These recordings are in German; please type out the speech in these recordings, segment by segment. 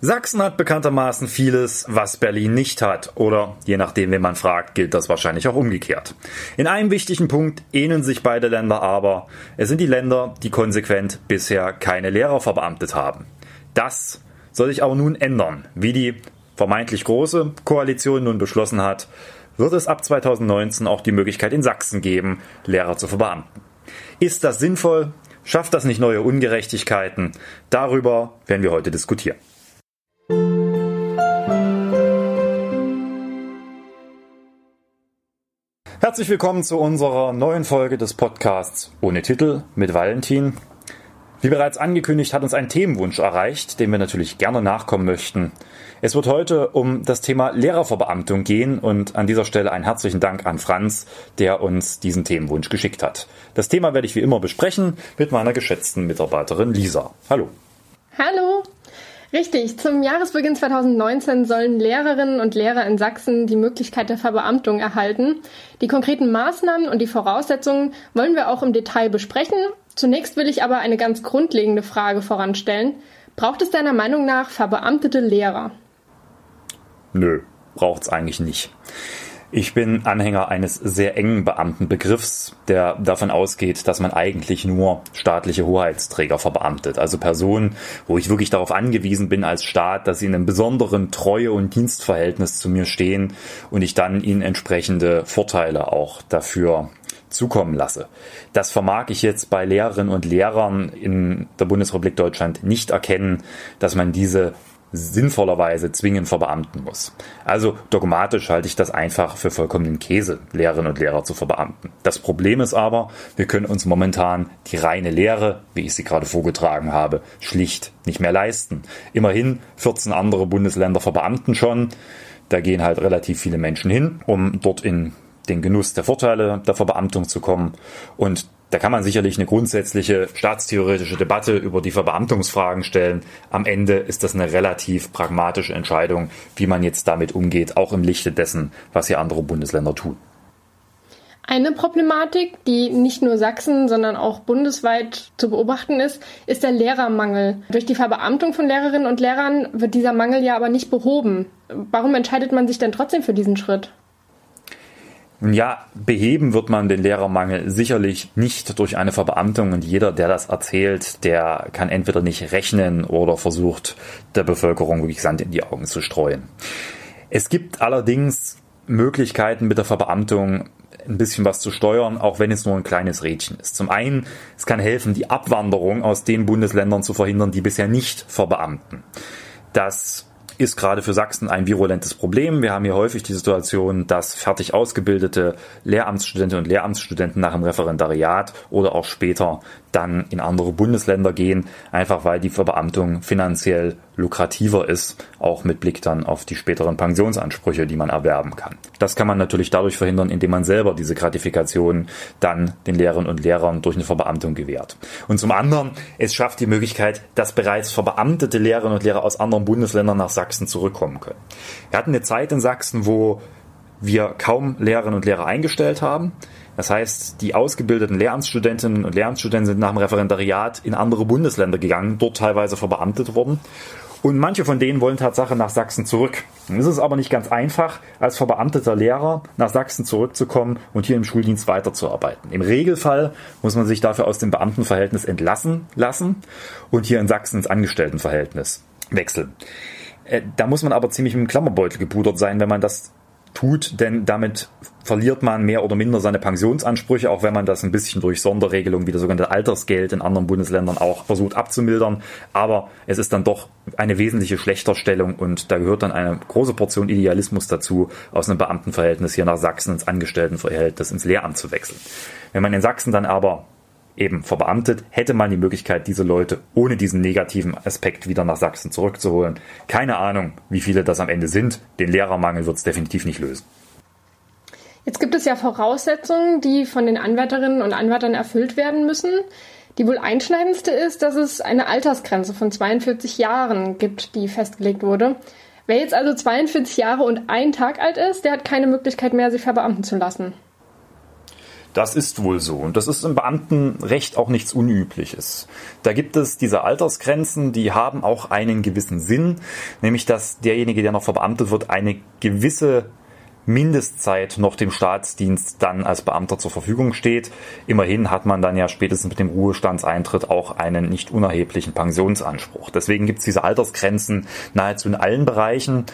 Sachsen hat bekanntermaßen vieles, was Berlin nicht hat. Oder je nachdem, wen man fragt, gilt das wahrscheinlich auch umgekehrt. In einem wichtigen Punkt ähneln sich beide Länder aber. Es sind die Länder, die konsequent bisher keine Lehrer verbeamtet haben. Das soll sich aber nun ändern. Wie die vermeintlich große Koalition nun beschlossen hat, wird es ab 2019 auch die Möglichkeit in Sachsen geben, Lehrer zu verbeamten. Ist das sinnvoll? Schafft das nicht neue Ungerechtigkeiten? Darüber werden wir heute diskutieren. Herzlich willkommen zu unserer neuen Folge des Podcasts ohne Titel mit Valentin. Wie bereits angekündigt, hat uns ein Themenwunsch erreicht, dem wir natürlich gerne nachkommen möchten. Es wird heute um das Thema Lehrerverbeamtung gehen und an dieser Stelle einen herzlichen Dank an Franz, der uns diesen Themenwunsch geschickt hat. Das Thema werde ich wie immer besprechen mit meiner geschätzten Mitarbeiterin Lisa. Hallo. Hallo. Richtig, zum Jahresbeginn 2019 sollen Lehrerinnen und Lehrer in Sachsen die Möglichkeit der Verbeamtung erhalten. Die konkreten Maßnahmen und die Voraussetzungen wollen wir auch im Detail besprechen. Zunächst will ich aber eine ganz grundlegende Frage voranstellen. Braucht es deiner Meinung nach verbeamtete Lehrer? Nö, braucht's eigentlich nicht. Ich bin Anhänger eines sehr engen Beamtenbegriffs, der davon ausgeht, dass man eigentlich nur staatliche Hoheitsträger verbeamtet. Also Personen, wo ich wirklich darauf angewiesen bin als Staat, dass sie in einem besonderen Treue- und Dienstverhältnis zu mir stehen und ich dann ihnen entsprechende Vorteile auch dafür zukommen lasse. Das vermag ich jetzt bei Lehrerinnen und Lehrern in der Bundesrepublik Deutschland nicht erkennen, dass man diese sinnvollerweise zwingend verbeamten muss. Also dogmatisch halte ich das einfach für vollkommenen Käse, Lehrerinnen und Lehrer zu verbeamten. Das Problem ist aber, wir können uns momentan die reine Lehre, wie ich sie gerade vorgetragen habe, schlicht nicht mehr leisten. Immerhin 14 andere Bundesländer verbeamten schon. Da gehen halt relativ viele Menschen hin, um dort in den Genuss der Vorteile der Verbeamtung zu kommen. Und da kann man sicherlich eine grundsätzliche staatstheoretische Debatte über die Verbeamtungsfragen stellen. Am Ende ist das eine relativ pragmatische Entscheidung, wie man jetzt damit umgeht, auch im Lichte dessen, was hier andere Bundesländer tun. Eine Problematik, die nicht nur Sachsen, sondern auch bundesweit zu beobachten ist, ist der Lehrermangel. Durch die Verbeamtung von Lehrerinnen und Lehrern wird dieser Mangel ja aber nicht behoben. Warum entscheidet man sich denn trotzdem für diesen Schritt? Ja, beheben wird man den Lehrermangel sicherlich nicht durch eine Verbeamtung und jeder, der das erzählt, der kann entweder nicht rechnen oder versucht, der Bevölkerung wirklich Sand in die Augen zu streuen. Es gibt allerdings Möglichkeiten mit der Verbeamtung ein bisschen was zu steuern, auch wenn es nur ein kleines Rädchen ist. Zum einen, es kann helfen, die Abwanderung aus den Bundesländern zu verhindern, die bisher nicht verbeamten. Das ist gerade für Sachsen ein virulentes Problem. Wir haben hier häufig die Situation, dass fertig ausgebildete Lehramtsstudentinnen und Lehramtsstudenten nach dem Referendariat oder auch später dann in andere Bundesländer gehen, einfach weil die Verbeamtung finanziell lukrativer ist, auch mit Blick dann auf die späteren Pensionsansprüche, die man erwerben kann. Das kann man natürlich dadurch verhindern, indem man selber diese Gratifikation dann den Lehrerinnen und Lehrern durch eine Verbeamtung gewährt. Und zum anderen, es schafft die Möglichkeit, dass bereits verbeamtete Lehrerinnen und Lehrer aus anderen Bundesländern nach Sachsen zurückkommen können. Wir hatten eine Zeit in Sachsen, wo wir kaum Lehrerinnen und Lehrer eingestellt haben. Das heißt, die ausgebildeten Lehramtsstudentinnen und Lehramtsstudenten sind nach dem Referendariat in andere Bundesländer gegangen, dort teilweise verbeamtet worden. Und manche von denen wollen Tatsache nach Sachsen zurück. Es ist aber nicht ganz einfach, als verbeamteter Lehrer nach Sachsen zurückzukommen und hier im Schuldienst weiterzuarbeiten. Im Regelfall muss man sich dafür aus dem Beamtenverhältnis entlassen lassen und hier in Sachsen ins Angestelltenverhältnis wechseln. Äh, da muss man aber ziemlich mit dem Klammerbeutel gepudert sein, wenn man das tut, denn damit verliert man mehr oder minder seine Pensionsansprüche, auch wenn man das ein bisschen durch Sonderregelungen wie das sogenannte Altersgeld in anderen Bundesländern auch versucht abzumildern. Aber es ist dann doch eine wesentliche Schlechterstellung und da gehört dann eine große Portion Idealismus dazu, aus einem Beamtenverhältnis hier nach Sachsen ins Angestelltenverhältnis ins Lehramt zu wechseln. Wenn man in Sachsen dann aber eben verbeamtet, hätte man die Möglichkeit, diese Leute ohne diesen negativen Aspekt wieder nach Sachsen zurückzuholen. Keine Ahnung, wie viele das am Ende sind. Den Lehrermangel wird es definitiv nicht lösen. Jetzt gibt es ja Voraussetzungen, die von den Anwärterinnen und Anwärtern erfüllt werden müssen. Die wohl einschneidendste ist, dass es eine Altersgrenze von 42 Jahren gibt, die festgelegt wurde. Wer jetzt also 42 Jahre und ein Tag alt ist, der hat keine Möglichkeit mehr, sich verbeamten zu lassen. Das ist wohl so. Und das ist im Beamtenrecht auch nichts Unübliches. Da gibt es diese Altersgrenzen, die haben auch einen gewissen Sinn, nämlich dass derjenige, der noch verbeamtet wird, eine gewisse Mindestzeit noch dem Staatsdienst dann als Beamter zur Verfügung steht. Immerhin hat man dann ja spätestens mit dem Ruhestandseintritt auch einen nicht unerheblichen Pensionsanspruch. Deswegen gibt es diese Altersgrenzen nahezu in allen Bereichen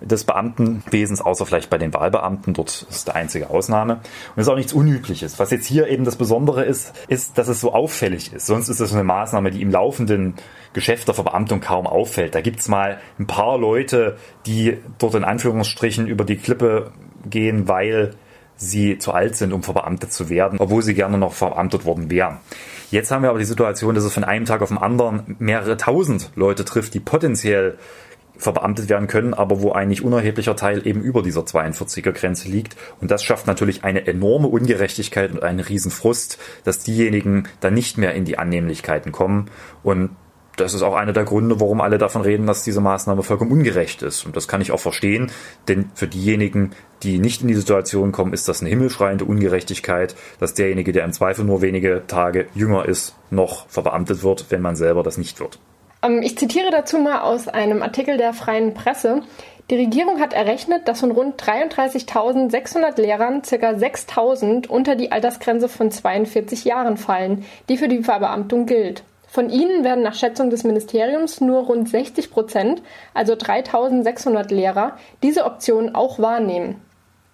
des Beamtenwesens, außer vielleicht bei den Wahlbeamten. Dort ist der einzige Ausnahme. Und das ist auch nichts Unübliches. Was jetzt hier eben das Besondere ist, ist, dass es so auffällig ist. Sonst ist es eine Maßnahme, die im laufenden Geschäft der Verbeamtung kaum auffällt. Da gibt's mal ein paar Leute, die dort in Anführungsstrichen über die Klippe gehen, weil sie zu alt sind, um verbeamtet zu werden, obwohl sie gerne noch verbeamtet worden wären. Jetzt haben wir aber die Situation, dass es von einem Tag auf den anderen mehrere tausend Leute trifft, die potenziell verbeamtet werden können, aber wo ein nicht unerheblicher Teil eben über dieser 42er Grenze liegt. Und das schafft natürlich eine enorme Ungerechtigkeit und einen Riesenfrust, dass diejenigen dann nicht mehr in die Annehmlichkeiten kommen. Und das ist auch einer der Gründe, warum alle davon reden, dass diese Maßnahme vollkommen ungerecht ist. Und das kann ich auch verstehen, denn für diejenigen, die nicht in die Situation kommen, ist das eine himmelschreiende Ungerechtigkeit, dass derjenige, der im Zweifel nur wenige Tage jünger ist, noch verbeamtet wird, wenn man selber das nicht wird. Ähm, ich zitiere dazu mal aus einem Artikel der Freien Presse. Die Regierung hat errechnet, dass von rund 33.600 Lehrern ca. 6.000 unter die Altersgrenze von 42 Jahren fallen, die für die Verbeamtung gilt. Von ihnen werden nach Schätzung des Ministeriums nur rund 60 Prozent, also 3.600 Lehrer, diese Option auch wahrnehmen.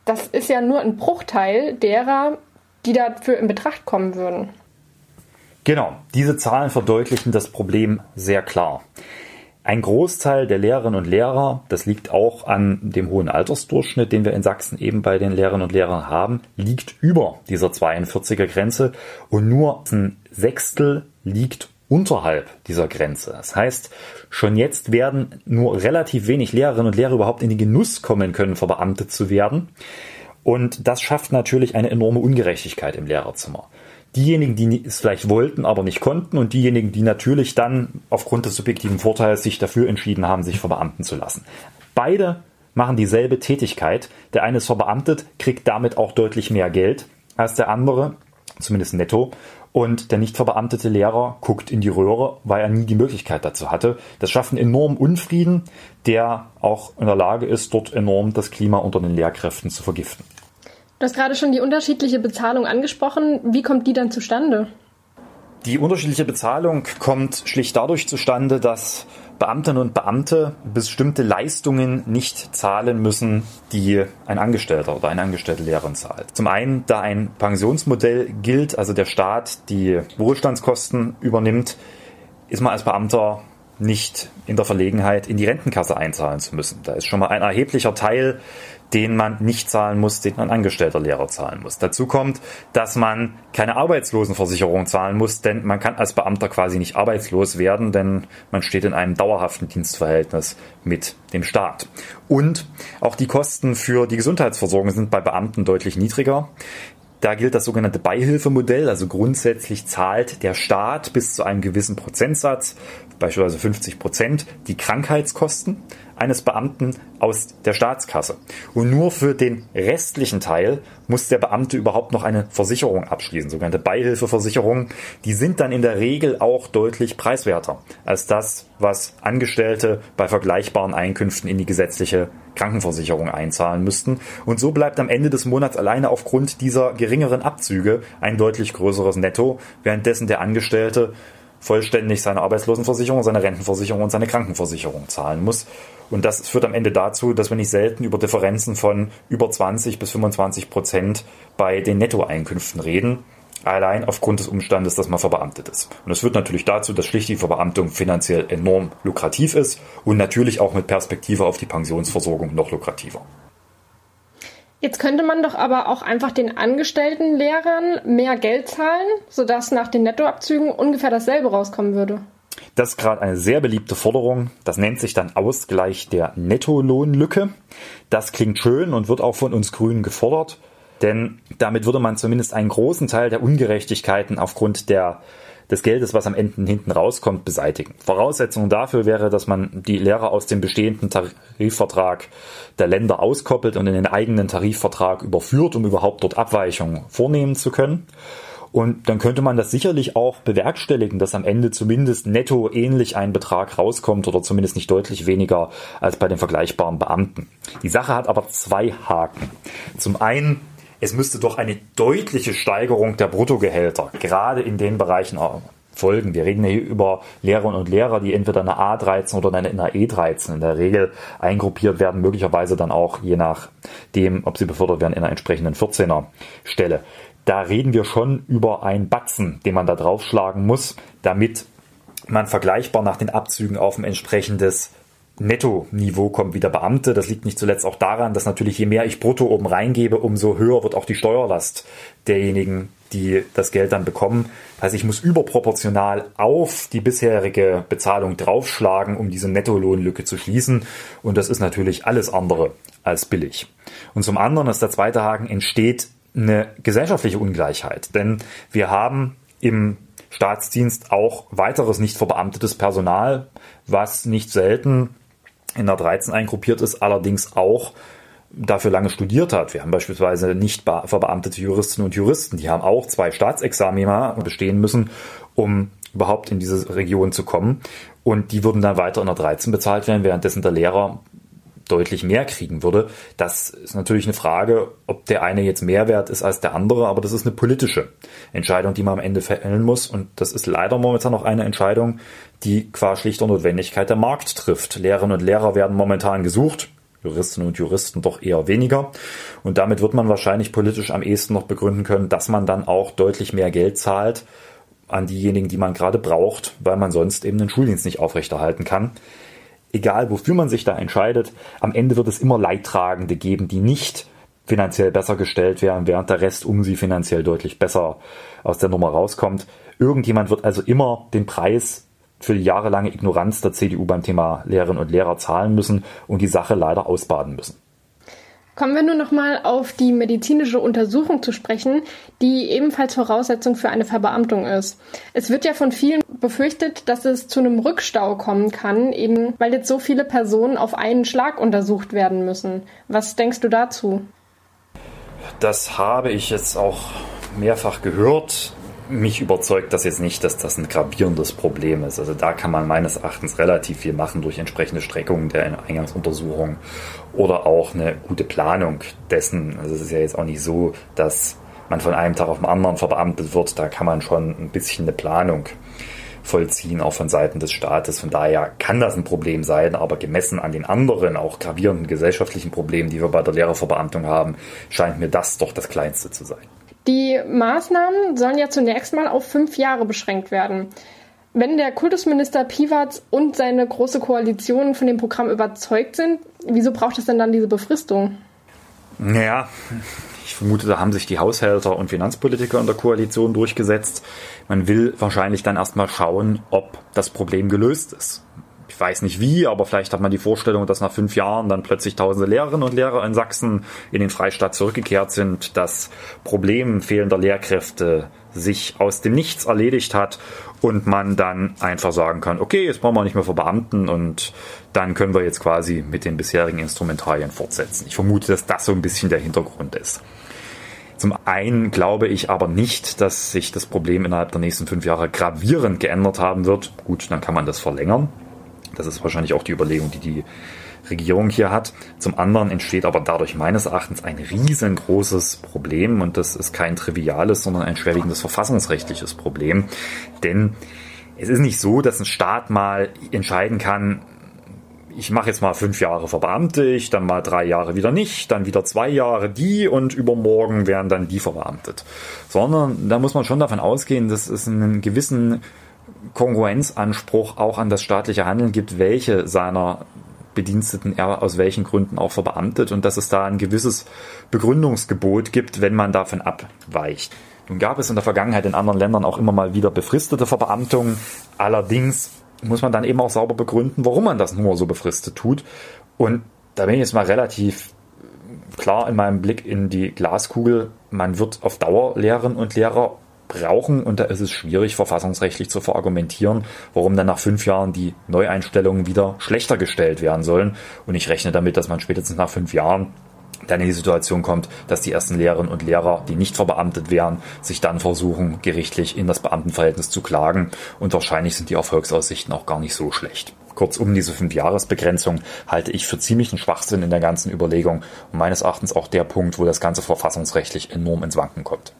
Das ist ja nur ein Bruchteil derer, die dafür in Betracht kommen würden. Genau, diese Zahlen verdeutlichen das Problem sehr klar. Ein Großteil der Lehrerinnen und Lehrer, das liegt auch an dem hohen Altersdurchschnitt, den wir in Sachsen eben bei den Lehrerinnen und Lehrern haben, liegt über dieser 42er Grenze und nur ein Sechstel liegt unterhalb dieser Grenze. Das heißt, schon jetzt werden nur relativ wenig Lehrerinnen und Lehrer überhaupt in den Genuss kommen können, verbeamtet zu werden. Und das schafft natürlich eine enorme Ungerechtigkeit im Lehrerzimmer diejenigen, die es vielleicht wollten, aber nicht konnten und diejenigen, die natürlich dann aufgrund des subjektiven Vorteils sich dafür entschieden haben, sich verbeamten zu lassen. Beide machen dieselbe Tätigkeit. Der eine ist verbeamtet, kriegt damit auch deutlich mehr Geld als der andere, zumindest netto. Und der nicht verbeamtete Lehrer guckt in die Röhre, weil er nie die Möglichkeit dazu hatte. Das schafft einen enormen Unfrieden, der auch in der Lage ist, dort enorm das Klima unter den Lehrkräften zu vergiften. Du hast gerade schon die unterschiedliche Bezahlung angesprochen. Wie kommt die dann zustande? Die unterschiedliche Bezahlung kommt schlicht dadurch zustande, dass Beamtinnen und Beamte bestimmte Leistungen nicht zahlen müssen, die ein Angestellter oder eine angestellte Lehrerin zahlt. Zum einen, da ein Pensionsmodell gilt, also der Staat die Wohlstandskosten übernimmt, ist man als Beamter nicht in der Verlegenheit, in die Rentenkasse einzahlen zu müssen. Da ist schon mal ein erheblicher Teil den man nicht zahlen muss, den ein angestellter Lehrer zahlen muss. Dazu kommt, dass man keine Arbeitslosenversicherung zahlen muss, denn man kann als Beamter quasi nicht arbeitslos werden, denn man steht in einem dauerhaften Dienstverhältnis mit dem Staat. Und auch die Kosten für die Gesundheitsversorgung sind bei Beamten deutlich niedriger. Da gilt das sogenannte Beihilfemodell, also grundsätzlich zahlt der Staat bis zu einem gewissen Prozentsatz, beispielsweise 50 Prozent, die Krankheitskosten eines Beamten aus der Staatskasse. Und nur für den restlichen Teil muss der Beamte überhaupt noch eine Versicherung abschließen, sogenannte Beihilfeversicherungen. Die sind dann in der Regel auch deutlich preiswerter als das, was Angestellte bei vergleichbaren Einkünften in die gesetzliche Krankenversicherung einzahlen müssten. Und so bleibt am Ende des Monats alleine aufgrund dieser geringeren Abzüge ein deutlich größeres Netto, währenddessen der Angestellte vollständig seine Arbeitslosenversicherung, seine Rentenversicherung und seine Krankenversicherung zahlen muss. Und das führt am Ende dazu, dass wir nicht selten über Differenzen von über 20 bis 25 Prozent bei den Nettoeinkünften reden. Allein aufgrund des Umstandes, dass man verbeamtet ist. Und es führt natürlich dazu, dass schlicht die Verbeamtung finanziell enorm lukrativ ist und natürlich auch mit Perspektive auf die Pensionsversorgung noch lukrativer. Jetzt könnte man doch aber auch einfach den angestellten Lehrern mehr Geld zahlen, sodass nach den Nettoabzügen ungefähr dasselbe rauskommen würde. Das ist gerade eine sehr beliebte Forderung. Das nennt sich dann Ausgleich der Nettolohnlücke. Das klingt schön und wird auch von uns Grünen gefordert, denn damit würde man zumindest einen großen Teil der Ungerechtigkeiten aufgrund der des Geldes, was am Ende hinten rauskommt, beseitigen. Voraussetzung dafür wäre, dass man die Lehrer aus dem bestehenden Tarifvertrag der Länder auskoppelt und in den eigenen Tarifvertrag überführt, um überhaupt dort Abweichungen vornehmen zu können. Und dann könnte man das sicherlich auch bewerkstelligen, dass am Ende zumindest netto ähnlich ein Betrag rauskommt oder zumindest nicht deutlich weniger als bei den vergleichbaren Beamten. Die Sache hat aber zwei Haken. Zum einen es müsste doch eine deutliche Steigerung der Bruttogehälter, gerade in den Bereichen folgen. Wir reden hier über Lehrerinnen und Lehrer, die entweder in einer A13 oder in einer E13 in der Regel eingruppiert werden, möglicherweise dann auch je nachdem, ob sie befördert werden, in einer entsprechenden 14er Stelle. Da reden wir schon über einen Batzen, den man da draufschlagen muss, damit man vergleichbar nach den Abzügen auf ein entsprechendes Netto-Niveau kommt wie der Beamte. Das liegt nicht zuletzt auch daran, dass natürlich je mehr ich brutto oben reingebe, umso höher wird auch die Steuerlast derjenigen, die das Geld dann bekommen. Heißt, ich muss überproportional auf die bisherige Bezahlung draufschlagen, um diese Nettolohnlücke zu schließen. Und das ist natürlich alles andere als billig. Und zum anderen ist der zweite Haken, entsteht eine gesellschaftliche Ungleichheit. Denn wir haben im Staatsdienst auch weiteres nicht verbeamtetes Personal, was nicht selten in der 13 eingruppiert ist, allerdings auch dafür lange studiert hat. Wir haben beispielsweise nicht verbeamtete Juristinnen und Juristen, die haben auch zwei Staatsexamina bestehen müssen, um überhaupt in diese Region zu kommen. Und die würden dann weiter in der 13 bezahlt werden, währenddessen der Lehrer deutlich mehr kriegen würde. Das ist natürlich eine Frage, ob der eine jetzt mehr wert ist als der andere, aber das ist eine politische Entscheidung, die man am Ende fällen muss. Und das ist leider momentan noch eine Entscheidung, die qua schlichter Notwendigkeit der Markt trifft. Lehrerinnen und Lehrer werden momentan gesucht. Juristinnen und Juristen doch eher weniger. Und damit wird man wahrscheinlich politisch am ehesten noch begründen können, dass man dann auch deutlich mehr Geld zahlt an diejenigen, die man gerade braucht, weil man sonst eben den Schuldienst nicht aufrechterhalten kann egal wofür man sich da entscheidet, am Ende wird es immer Leidtragende geben, die nicht finanziell besser gestellt werden, während der Rest um sie finanziell deutlich besser aus der Nummer rauskommt. Irgendjemand wird also immer den Preis für die jahrelange Ignoranz der CDU beim Thema Lehrerinnen und Lehrer zahlen müssen und die Sache leider ausbaden müssen. Kommen wir nun nochmal auf die medizinische Untersuchung zu sprechen, die ebenfalls Voraussetzung für eine Verbeamtung ist. Es wird ja von vielen befürchtet, dass es zu einem Rückstau kommen kann, eben weil jetzt so viele Personen auf einen Schlag untersucht werden müssen. Was denkst du dazu? Das habe ich jetzt auch mehrfach gehört mich überzeugt das jetzt nicht, dass das ein gravierendes Problem ist. Also da kann man meines Erachtens relativ viel machen durch entsprechende Streckungen der Eingangsuntersuchung oder auch eine gute Planung dessen. Also es ist ja jetzt auch nicht so, dass man von einem Tag auf den anderen verbeamtet wird. Da kann man schon ein bisschen eine Planung vollziehen, auch von Seiten des Staates. Von daher kann das ein Problem sein, aber gemessen an den anderen, auch gravierenden gesellschaftlichen Problemen, die wir bei der Lehrerverbeamtung haben, scheint mir das doch das Kleinste zu sein. Die Maßnahmen sollen ja zunächst mal auf fünf Jahre beschränkt werden. Wenn der Kultusminister Piwatz und seine große Koalition von dem Programm überzeugt sind, wieso braucht es denn dann diese Befristung? Naja, ich vermute, da haben sich die Haushälter und Finanzpolitiker in der Koalition durchgesetzt. Man will wahrscheinlich dann erstmal schauen, ob das Problem gelöst ist ich weiß nicht wie, aber vielleicht hat man die Vorstellung, dass nach fünf Jahren dann plötzlich tausende Lehrerinnen und Lehrer in Sachsen in den Freistaat zurückgekehrt sind, das Problem fehlender Lehrkräfte sich aus dem Nichts erledigt hat und man dann einfach sagen kann, okay, jetzt brauchen wir nicht mehr für Beamten und dann können wir jetzt quasi mit den bisherigen Instrumentarien fortsetzen. Ich vermute, dass das so ein bisschen der Hintergrund ist. Zum einen glaube ich aber nicht, dass sich das Problem innerhalb der nächsten fünf Jahre gravierend geändert haben wird. Gut, dann kann man das verlängern. Das ist wahrscheinlich auch die Überlegung, die die Regierung hier hat. Zum anderen entsteht aber dadurch meines Erachtens ein riesengroßes Problem und das ist kein triviales, sondern ein schwerwiegendes verfassungsrechtliches Problem. Denn es ist nicht so, dass ein Staat mal entscheiden kann, ich mache jetzt mal fünf Jahre verbeamtet, dann mal drei Jahre wieder nicht, dann wieder zwei Jahre die und übermorgen werden dann die verbeamtet. Sondern da muss man schon davon ausgehen, dass es einen gewissen Kongruenzanspruch auch an das staatliche Handeln gibt, welche seiner Bediensteten er aus welchen Gründen auch verbeamtet und dass es da ein gewisses Begründungsgebot gibt, wenn man davon abweicht. Nun gab es in der Vergangenheit in anderen Ländern auch immer mal wieder befristete Verbeamtungen. Allerdings muss man dann eben auch sauber begründen, warum man das nur so befristet tut. Und da bin ich jetzt mal relativ klar in meinem Blick in die Glaskugel. Man wird auf Dauer Lehrerinnen und Lehrer brauchen. Und da ist es schwierig, verfassungsrechtlich zu verargumentieren, warum dann nach fünf Jahren die Neueinstellungen wieder schlechter gestellt werden sollen. Und ich rechne damit, dass man spätestens nach fünf Jahren dann in die Situation kommt, dass die ersten Lehrerinnen und Lehrer, die nicht verbeamtet wären, sich dann versuchen, gerichtlich in das Beamtenverhältnis zu klagen. Und wahrscheinlich sind die Erfolgsaussichten auch gar nicht so schlecht. Kurzum, diese Fünfjahresbegrenzung halte ich für ziemlichen Schwachsinn in der ganzen Überlegung und meines Erachtens auch der Punkt, wo das Ganze verfassungsrechtlich enorm ins Wanken kommt.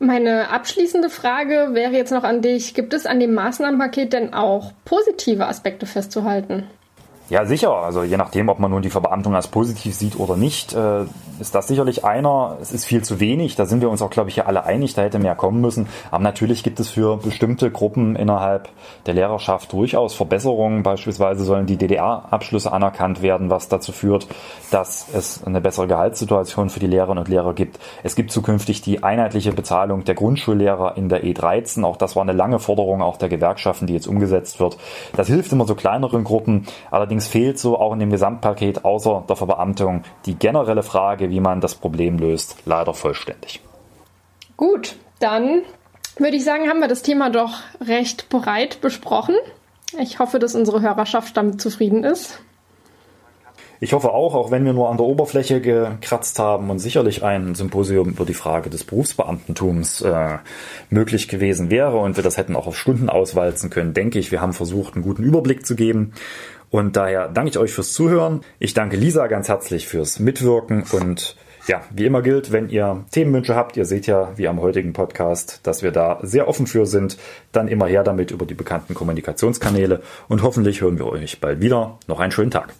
Meine abschließende Frage wäre jetzt noch an dich. Gibt es an dem Maßnahmenpaket denn auch positive Aspekte festzuhalten? Ja, sicher. Also je nachdem, ob man nun die Verbeamtung als positiv sieht oder nicht, äh, ist das sicherlich einer. Es ist viel zu wenig. Da sind wir uns auch, glaube ich, ja alle einig. Da hätte mehr kommen müssen. Aber natürlich gibt es für bestimmte Gruppen innerhalb der Lehrerschaft durchaus Verbesserungen. Beispielsweise sollen die DDR-Abschlüsse anerkannt werden, was dazu führt, dass es eine bessere Gehaltssituation für die Lehrerinnen und Lehrer gibt. Es gibt zukünftig die einheitliche Bezahlung der Grundschullehrer in der E13. Auch das war eine lange Forderung auch der Gewerkschaften, die jetzt umgesetzt wird. Das hilft immer so kleineren Gruppen. Allerdings Allerdings fehlt so auch in dem Gesamtpaket außer der Verbeamtung die generelle Frage, wie man das Problem löst, leider vollständig. Gut, dann würde ich sagen, haben wir das Thema doch recht breit besprochen. Ich hoffe, dass unsere Hörerschaft damit zufrieden ist. Ich hoffe auch, auch wenn wir nur an der Oberfläche gekratzt haben und sicherlich ein Symposium über die Frage des Berufsbeamtentums äh, möglich gewesen wäre und wir das hätten auch auf Stunden auswalzen können, denke ich, wir haben versucht, einen guten Überblick zu geben und daher danke ich euch fürs Zuhören. Ich danke Lisa ganz herzlich fürs Mitwirken und ja, wie immer gilt, wenn ihr Themenwünsche habt, ihr seht ja, wie am heutigen Podcast, dass wir da sehr offen für sind, dann immer her damit über die bekannten Kommunikationskanäle und hoffentlich hören wir euch bald wieder. Noch einen schönen Tag.